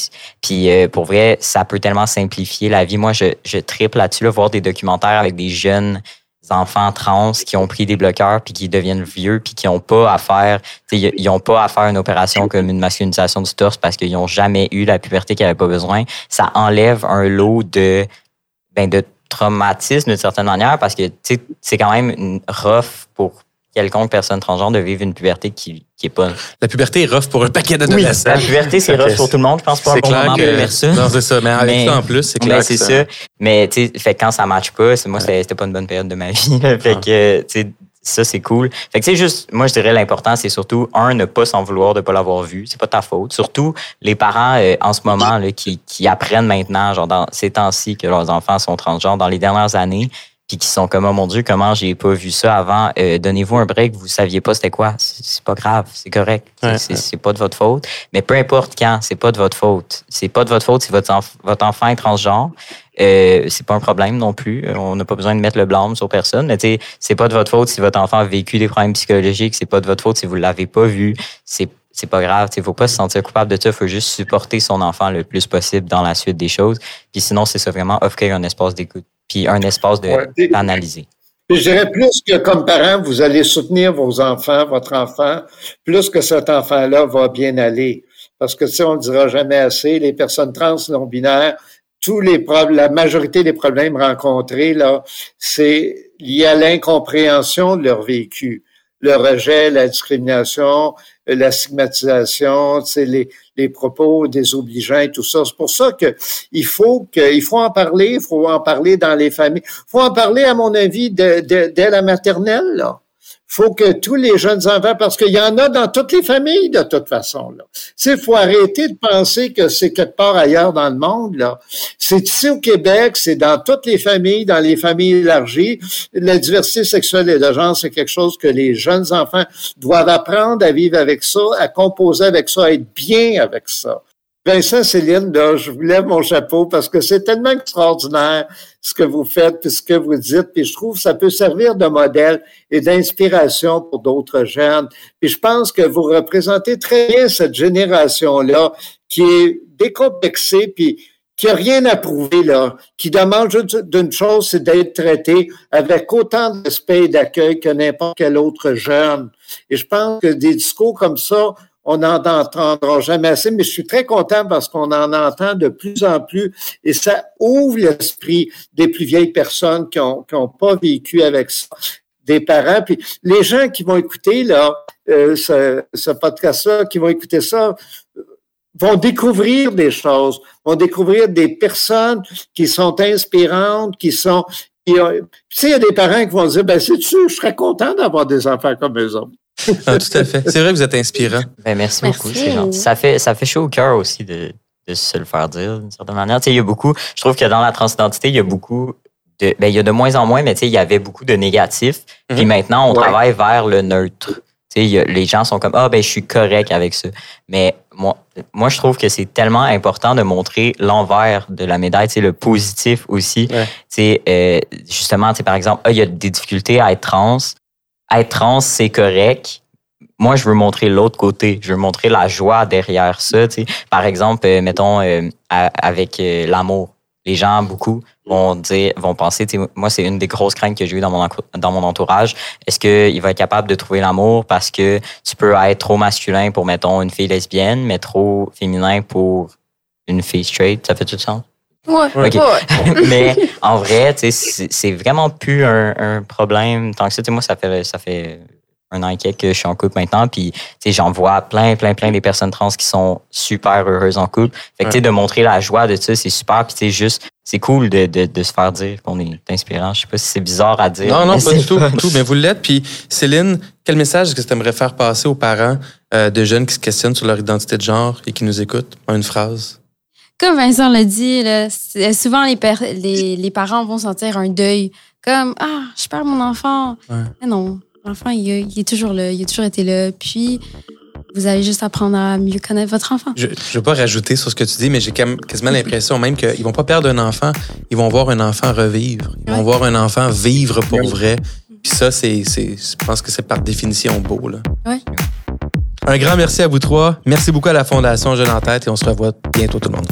Puis euh, pour vrai, ça peut tellement simplifier la vie. Moi, je, je triple là-dessus, là, voir des documentaires avec des jeunes enfants trans qui ont pris des bloqueurs puis qui deviennent vieux puis qui ont pas à faire ils ont pas à faire une opération comme une masculinisation du torse parce qu'ils ont jamais eu la puberté qu'ils avaient pas besoin. Ça enlève un lot de ben de traumatisme d'une certaine manière parce que c'est quand même une rough pour quelconque personne transgenre de vivre une puberté qui, qui est pas La puberté est rough pour un paquet d'adolescents. la puberté c'est rough pour tout le monde je pense pas un bon moment pour ça Non, c'est ça. Mais avec Mais- ça en plus, c'est clair. c'est ça. Mais tu sais, fait que quand ça matche pas, c'est- moi c'était c'était pas une bonne période de ma vie. fait Ah. que tu sais, ça c'est cool. Fait que tu sais juste, moi je dirais l'important c'est surtout un ne pas s'en vouloir de pas l'avoir vu, c'est pas ta faute. Surtout les parents euh, en ce moment là, qui, qui apprennent maintenant, genre dans ces temps-ci que leurs enfants sont transgenres dans les dernières années. Puis qui sont comme, oh mon Dieu, comment j'ai pas vu ça avant? Euh, donnez-vous un break, vous saviez pas c'était quoi. C'est pas grave, c'est correct. c'est pas de votre faute. Mais peu importe quand, c'est pas de votre faute. C'est pas de votre faute si votre, votre enfant est transgenre. Euh, c'est pas un problème non plus. On n'a pas besoin de mettre le blâme sur personne. Mais c'est pas de votre faute si votre enfant a vécu des problèmes psychologiques. C'est pas de votre faute si vous l'avez pas vu. C'est c'est pas grave. Il faut pas se sentir coupable de ça. Il faut juste supporter son enfant le plus possible dans la suite des choses. Puis sinon, c'est ça vraiment offrir un espace d'écoute, puis un espace d'analyser. je dirais plus que comme parent, vous allez soutenir vos enfants, votre enfant, plus que cet enfant-là va bien aller. Parce que, sais, on ne dira jamais assez, les personnes trans non-binaires, tous les problèmes, la majorité des problèmes rencontrés, là, c'est lié à l'incompréhension de leur vécu. Le rejet, la discrimination, la stigmatisation, les, les propos désobligeants et tout ça. C'est pour ça que il faut que, il faut en parler, il faut en parler dans les familles. Il faut en parler, à mon avis, dès la maternelle, là faut que tous les jeunes enfants, parce qu'il y en a dans toutes les familles de toute façon. Là. Il faut arrêter de penser que c'est quelque part ailleurs dans le monde. Là. C'est ici au Québec, c'est dans toutes les familles, dans les familles élargies. La diversité sexuelle et de genre, c'est quelque chose que les jeunes enfants doivent apprendre à vivre avec ça, à composer avec ça, à être bien avec ça. Vincent, Céline, là, je vous lève mon chapeau parce que c'est tellement extraordinaire ce que vous faites puis ce que vous dites. Puis je trouve que ça peut servir de modèle et d'inspiration pour d'autres jeunes. Puis je pense que vous représentez très bien cette génération-là qui est décomplexée puis qui a rien à prouver, là, qui demande juste d'une chose, c'est d'être traité avec autant de respect et d'accueil que n'importe quel autre jeune. Et je pense que des discours comme ça, on n'en entendra jamais assez, mais je suis très content parce qu'on en entend de plus en plus et ça ouvre l'esprit des plus vieilles personnes qui ont, qui ont pas vécu avec ça des parents. Puis les gens qui vont écouter là, euh, ce, ce podcast-là, qui vont écouter ça, vont découvrir des choses, vont découvrir des personnes qui sont inspirantes, qui sont... Qui, tu sais, il y a des parents qui vont dire, ben, c'est sûr, je serais content d'avoir des enfants comme eux autres. Ah, tout à fait. C'est vrai que vous êtes inspirant. Ben, merci, beaucoup, c'est gentil. Ça fait, ça fait chaud au cœur aussi de, de se le faire dire d'une certaine manière. Tu sais, il y a beaucoup, je trouve que dans la transidentité, il y a beaucoup de, ben, il y a de moins en moins, mais tu sais, il y avait beaucoup de négatifs. Puis mhm. maintenant, on travaille vers le neutre. Tu sais, les gens sont comme, ah, ben, je suis correct avec ça. Mais moi, moi, je trouve que c'est tellement important de montrer l'envers de la médaille, tu sais, le positif aussi. Tu sais, euh, justement, tu sais, par exemple, ah, il y a des difficultés à être trans être trans, c'est correct. Moi, je veux montrer l'autre côté. Je veux montrer la joie derrière ça. Par exemple, euh, mettons, euh, avec euh, l'amour. Les gens, beaucoup, vont dire, vont penser, moi, c'est une des grosses craintes que j'ai eues dans mon, dans mon entourage. Est-ce qu'il va être capable de trouver l'amour parce que tu peux être trop masculin pour, mettons, une fille lesbienne, mais trop féminin pour une fille straight? Ça fait tout sens? Ouais, Mais en vrai, c'est vraiment plus un, problème tant que ça. moi, ça fait, ça fait un an et quelques que je suis en couple maintenant. Puis, j'en vois plein, plein, plein des personnes trans qui sont super heureuses en couple. Fait que, de montrer la joie de ça, c'est super. Puis, juste, c'est cool de, de, se faire dire qu'on est inspirant. Je sais pas si c'est bizarre à dire. Non, non, pas du tout, tout. Mais vous l'êtes. Puis, Céline, quel message est-ce que tu aimerais faire passer aux parents euh, de jeunes qui se questionnent sur leur identité de genre et qui nous écoutent? En une phrase? Comme Vincent l'a dit, souvent les, les, parents vont sentir un deuil. Comme, ah, je perds mon enfant. Mais non, l'enfant, il, est toujours là, il a toujours été là. Puis, vous allez juste apprendre à mieux connaître votre enfant. Je ne veux pas rajouter sur ce que tu dis, mais j'ai quasiment l'impression même qu'ils vont pas perdre un enfant, ils vont voir un enfant revivre. Ils vont voir un enfant vivre pour vrai. Puis ça, c'est, je pense que c'est par définition beau. Là. Un grand merci à vous trois. Merci beaucoup à la Fondation Jeune en Tête et on se revoit bientôt tout le monde.